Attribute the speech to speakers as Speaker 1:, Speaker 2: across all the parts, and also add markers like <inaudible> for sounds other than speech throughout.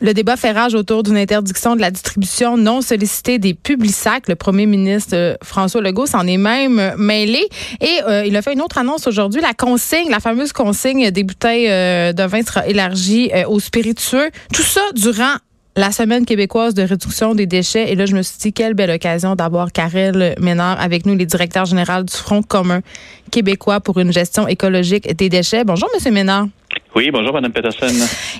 Speaker 1: Le débat fait rage autour d'une interdiction de la distribution non sollicitée des sacs. Le premier ministre euh, François Legault s'en est même mêlé et euh, il a fait une autre annonce aujourd'hui. La consigne, la fameuse consigne des bouteilles euh, de vin sera élargie aux spiritueux. Tout ça durant la semaine québécoise de réduction des déchets. Et là, je me suis dit, quelle belle occasion d'avoir Karel Ménard avec nous, les directeurs généraux du Front commun québécois pour une gestion écologique des déchets. Bonjour, Monsieur Ménard.
Speaker 2: Oui, bonjour, Mme Peterson.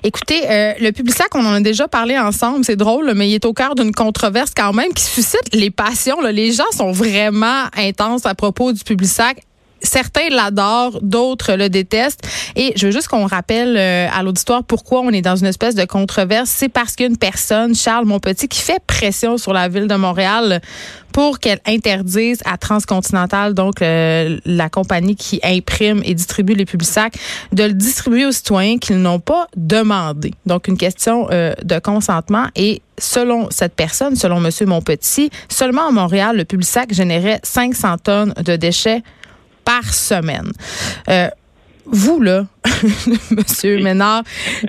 Speaker 1: Écoutez, euh, le Publisac, on en a déjà parlé ensemble, c'est drôle, mais il est au cœur d'une controverse quand même qui suscite les passions. Les gens sont vraiment intenses à propos du Publisac certains l'adorent, d'autres le détestent. Et je veux juste qu'on rappelle euh, à l'auditoire pourquoi on est dans une espèce de controverse. C'est parce qu'une personne, Charles Monpetit, qui fait pression sur la ville de Montréal pour qu'elle interdise à Transcontinental, donc euh, la compagnie qui imprime et distribue les sacs, de le distribuer aux citoyens qu'ils n'ont pas demandé. Donc une question euh, de consentement et selon cette personne, selon Monsieur Monpetit, seulement à Montréal, le sac générait 500 tonnes de déchets par semaine. Euh, vous, là, <laughs> Monsieur Ménard,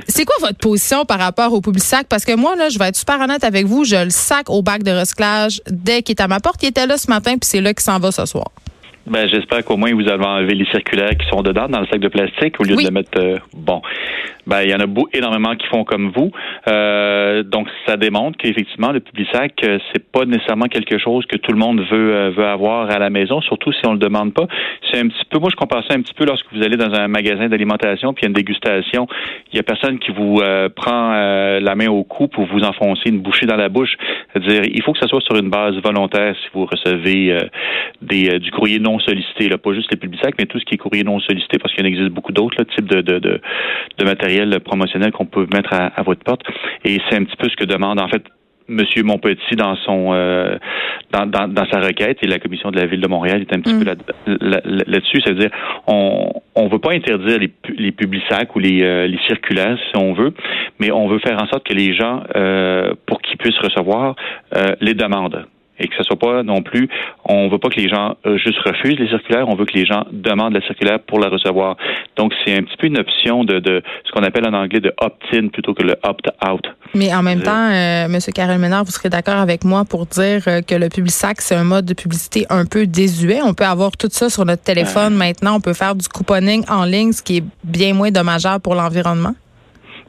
Speaker 1: c'est quoi votre position par rapport au public sac? Parce que moi, là, je vais être super honnête avec vous, je le sac au bac de recyclage dès qu'il est à ma porte. Il était là ce matin, puis c'est là qu'il s'en va ce soir.
Speaker 2: Ben, j'espère qu'au moins vous avez enlevé les circulaires qui sont dedans dans le sac de plastique au lieu de le mettre euh, bon. Ben, il y en a beaucoup, énormément qui font comme vous. Euh, donc, ça démontre qu'effectivement, le public sac, euh, c'est pas nécessairement quelque chose que tout le monde veut euh, veut avoir à la maison, surtout si on le demande pas. C'est un petit peu, moi, je compare ça un petit peu lorsque vous allez dans un magasin d'alimentation puis il y a une dégustation. Il y a personne qui vous prend la main au cou pour vous enfoncer une bouchée dans la bouche. C'est-à-dire, il faut que ça soit sur une base volontaire si vous recevez des, du courrier non sollicité, là, pas juste les publics sacs, mais tout ce qui est courrier non sollicité, parce qu'il en existe beaucoup d'autres types de, de, de, de matériel promotionnel qu'on peut mettre à, votre porte. Et c'est un petit peu ce que demande en fait Monsieur Montpetit dans son euh, dans, dans, sa requête et la commission de la ville de Montréal est un petit peu mm. là-dessus, c'est-à-dire on on veut pas interdire les les publics sacs ou les euh, les circulaires si on veut, mais on veut faire en sorte que les gens euh, pour qu'ils puissent recevoir les demandent et que ce soit pas non plus, on veut pas que les gens euh, juste refusent les circulaires, on veut que les gens demandent la circulaire pour la recevoir. Donc c'est un petit peu une option de, de ce qu'on appelle en anglais de opt-in plutôt que le opt-out.
Speaker 1: Mais en même euh, temps, euh, Monsieur Karel Ménard, vous serez d'accord avec moi pour dire euh, que le sac c'est un mode de publicité un peu désuet. On peut avoir tout ça sur notre téléphone maintenant. On peut faire du couponing en ligne, ce qui est bien moins dommageable pour l'environnement.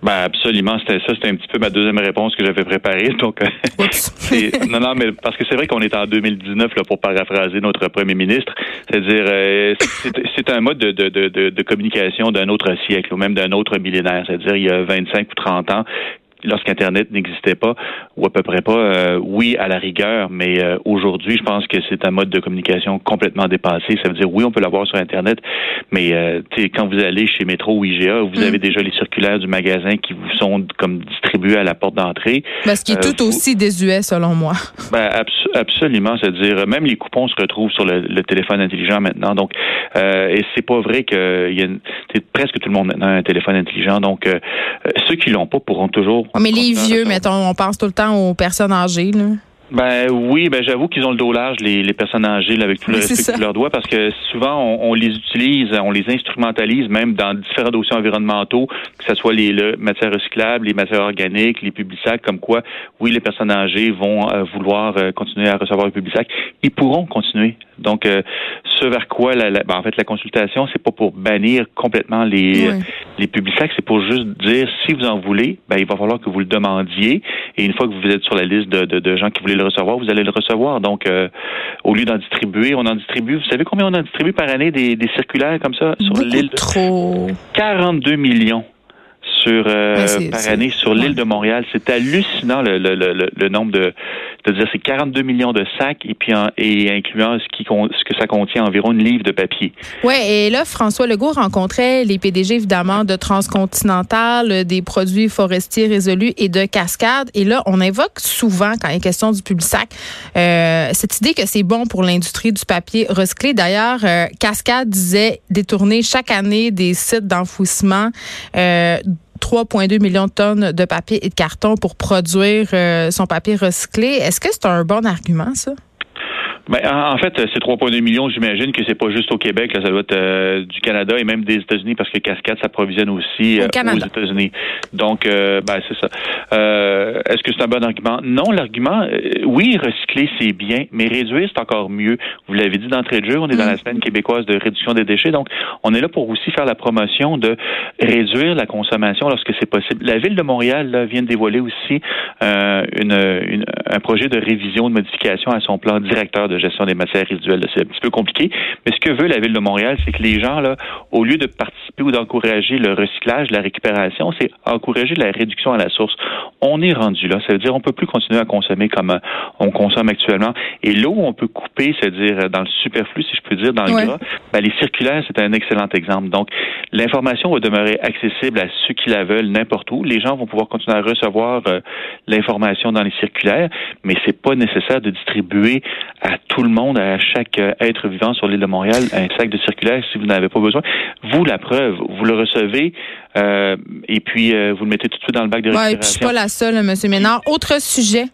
Speaker 2: Ben absolument, c'était ça, c'était un petit peu ma deuxième réponse que j'avais préparée. <laughs> Donc, euh, <laughs> non, non, mais parce que c'est vrai qu'on est en 2019 là pour paraphraser notre premier ministre, c'est-à-dire euh, c'est un mode de, de, de, de communication d'un autre siècle ou même d'un autre millénaire, c'est-à-dire il y a 25 ou 30 ans lorsqu'Internet n'existait pas, ou à peu près pas, euh, oui, à la rigueur, mais euh, aujourd'hui, je pense que c'est un mode de communication complètement dépassé. Ça veut dire, oui, on peut l'avoir sur Internet, mais euh, quand vous allez chez Métro ou IGA, vous mm. avez déjà les circulaires du magasin qui vous sont comme distribués à la porte d'entrée.
Speaker 1: Ben, ce qui est tout aussi désuet, selon moi. <laughs>
Speaker 2: Ben, absolument, c'est-à-dire, même les coupons se retrouvent sur le, téléphone intelligent maintenant. Donc, et c'est pas vrai que y a presque tout le monde maintenant a un téléphone intelligent. Donc, ceux qui l'ont pas pourront toujours
Speaker 1: mais les vieux, mettons, on pense tout le temps aux personnes âgées. Là.
Speaker 2: Ben oui, ben j'avoue qu'ils ont le dos large, les, les personnes âgées, avec tout le respect que leur doit, parce que souvent on, on, les utilise, on les instrumentalise même dans différents dossiers environnementaux, que ce soit les matières recyclables, les matières organiques, les publics comme quoi, oui, les personnes âgées vont euh, vouloir euh, continuer à recevoir le public Ils pourront continuer. Donc, euh, ce vers quoi, la, ben, en fait, la consultation, c'est pas pour bannir complètement les, les publics c'est pour juste dire si vous en voulez, ben il va falloir que vous le demandiez, et une fois que vous êtes sur la liste de, de, de gens qui voulaient le recevoir, vous allez le recevoir. Donc, euh, au lieu d'en distribuer, on en distribue. Vous savez combien on en distribue par année des, des circulaires comme ça
Speaker 1: sur l'île? Trop.
Speaker 2: 42 millions sur euh, par année sur l'île de Montréal. C'est hallucinant le, le, le, le, nombre de, de dire c'est 42 millions de sacs et puis et incluant ce qui ce que ça contient environ une livre de papier.
Speaker 1: Ouais, et là François Legault rencontrait les PDG évidemment de Transcontinental, des produits forestiers résolus et de Cascade et là on évoque souvent quand il est question du public sac euh, cette idée que c'est bon pour l'industrie du papier recyclé. D'ailleurs, euh, Cascade disait détourner chaque année des sites d'enfouissement euh, 3,2 millions de tonnes de papier et de carton pour produire euh, son papier recyclé. Est-ce que c'est un bon argument, ça?
Speaker 2: Ben, en fait, c'est 3,2 millions, j'imagine que c'est pas juste au Québec, là, ça doit être euh, du Canada et même des États-Unis parce que Cascade s'approvisionne aussi euh, aux États-Unis. Donc, euh, ben, c'est ça. Est-ce que c'est un bon argument? Non, l'argument, oui, recycler, c'est bien, mais réduire, c'est encore mieux. Vous l'avez dit d'entrée de jeu, on est dans la mm. semaine québécoise de réduction des déchets, donc on est là pour aussi faire la promotion de réduire la consommation lorsque c'est possible. La Ville de Montréal là, vient de dévoiler aussi une, un projet de révision, de modification à son plan directeur de de gestion des matières résiduelles. C'est un petit peu compliqué, mais ce que veut la Ville de Montréal, c'est que les gens, là, au lieu de participer ou d'encourager le recyclage, la récupération, c'est encourager la réduction à la source. On est rendu là. Ça veut dire on peut plus continuer à consommer comme euh, on consomme actuellement. Et là où on peut couper, c'est-à-dire euh, dans le superflu, si je peux dire, dans le gras, ben, les circulaires, c'est un excellent exemple. Donc, l'information va demeurer accessible à ceux qui la veulent n'importe où. Les gens vont pouvoir continuer à recevoir euh, l'information dans les circulaires, mais c'est pas nécessaire de distribuer à tout le monde, à chaque euh, être vivant sur l'île de Montréal, un sac de circulaire si vous n'avez pas besoin. Vous, la preuve, vous le recevez euh, et puis euh, vous le mettez tout de suite dans le bac de récupération.
Speaker 1: Ouais, je suis pas la seule, M. Ménard. Autre sujet.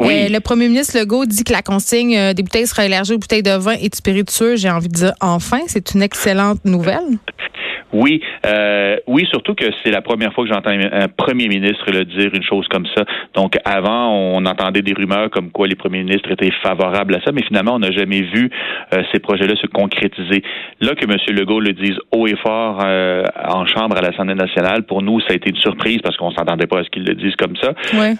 Speaker 1: le premier ministre Legault dit que la consigne des bouteilles sera élargie aux bouteilles de vin et de spiritueux. J'ai envie de dire enfin, c'est une excellente nouvelle. <laughs>
Speaker 2: Oui, euh, oui, surtout que c'est la première fois que j'entends un premier ministre le dire une chose comme ça. Donc avant, on entendait des rumeurs comme quoi les premiers ministres étaient favorables à ça, mais finalement, on n'a jamais vu euh, ces projets-là se concrétiser. Là que M. Legault le dise haut et fort euh, en chambre à l'Assemblée nationale, pour nous, ça a été une surprise parce qu'on s'entendait pas à ce qu'il le dise comme ça.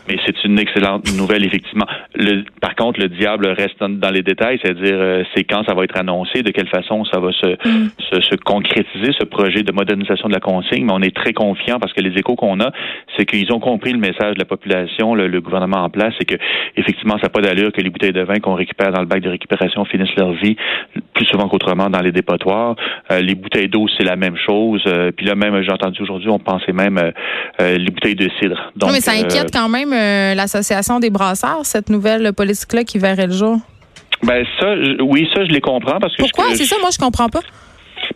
Speaker 2: Mais c'est une excellente nouvelle, effectivement. Le, par contre, le diable reste dans les détails, c'est-à-dire euh, c'est quand ça va être annoncé, de quelle façon ça va se, mm. se, se concrétiser ce projet de modernisation de la consigne, mais on est très confiant parce que les échos qu'on a, c'est qu'ils ont compris le message de la population, le, gouvernement en place, c'est que effectivement, ça n'a pas d'allure que les bouteilles de vin qu'on récupère dans le bac de récupération finissent leur vie plus souvent qu'autrement dans les dépotoirs. Euh, les bouteilles d'eau, c'est la même chose. Euh, puis là, même, j'ai entendu aujourd'hui, on pensait même euh, les bouteilles de cidre.
Speaker 1: Donc, mais ça inquiète quand même l'association des brasseurs, cette nouvelle politique-là qui verrait le jour.
Speaker 2: Ben ça, oui, ça je les comprends parce que
Speaker 1: pourquoi? c'est ça moi je comprends pas.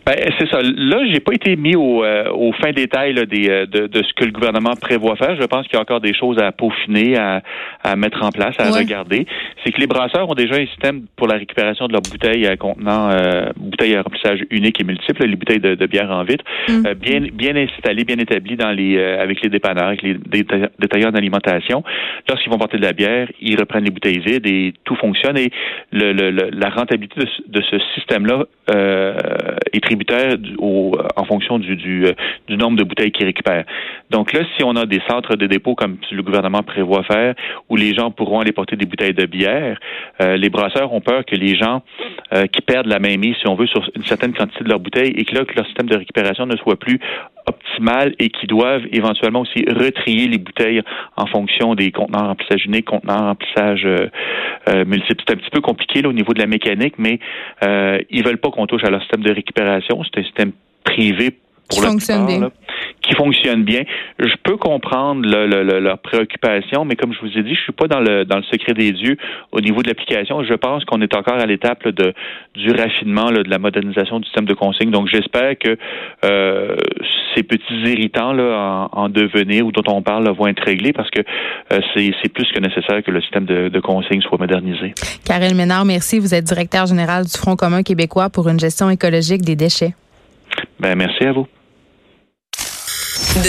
Speaker 2: Ben, c'est ça. Là, j'ai pas été mis au, euh, au fin détail là, des, euh, de, de, ce que le gouvernement prévoit faire. Je pense qu'il y a encore des choses à peaufiner, à, à mettre en place, à regarder. C'est que les brasseurs ont déjà un système pour la récupération de leurs bouteilles euh, contenant euh, bouteilles à remplissage unique et multiple, les bouteilles de, de bière en vitre, mm. bien bien installées, bien établies dans les avec les dépanneurs, avec les détaillants d'alimentation. Lorsqu'ils vont porter de la bière, ils reprennent les bouteilles vides et tout fonctionne. Et le, le, la rentabilité de, de ce système-là est euh, en fonction euh, du, nombre de bouteilles qu'ils récupèrent. Donc là, si on a des centres de dépôt comme le gouvernement prévoit faire, où les gens pourront aller porter des bouteilles de bière, euh, les brasseurs ont peur que les gens qui perdent la mainmise, si on veut, sur une certaine quantité de leurs bouteilles et que là, que leur système de récupération ne soit plus optimal et qui doivent éventuellement aussi retrier les bouteilles en fonction des contenants remplissage unique, contenants remplissage euh, multiple. C'est un petit peu compliqué là, au niveau de la mécanique, mais euh, ils veulent pas qu'on touche à leur système de récupération. C'est un système privé pour fonctionne bien. Qui fonctionne bien. Je peux comprendre leur préoccupation, mais comme je vous ai dit, je suis pas dans le dans le secret des dieux au niveau de l'application. Je pense qu'on est encore à l'étape de du raffinement de la modernisation du système de consigne. Donc j'espère que euh, ces petits irritants là en, devenir ou dont on parle vont être réglés parce que euh, c'est plus que nécessaire que le système de, de consigne soit modernisé.
Speaker 1: Karel Ménard, merci. Vous êtes directeur général du Front commun québécois pour une gestion écologique des déchets.
Speaker 2: Ben merci à vous.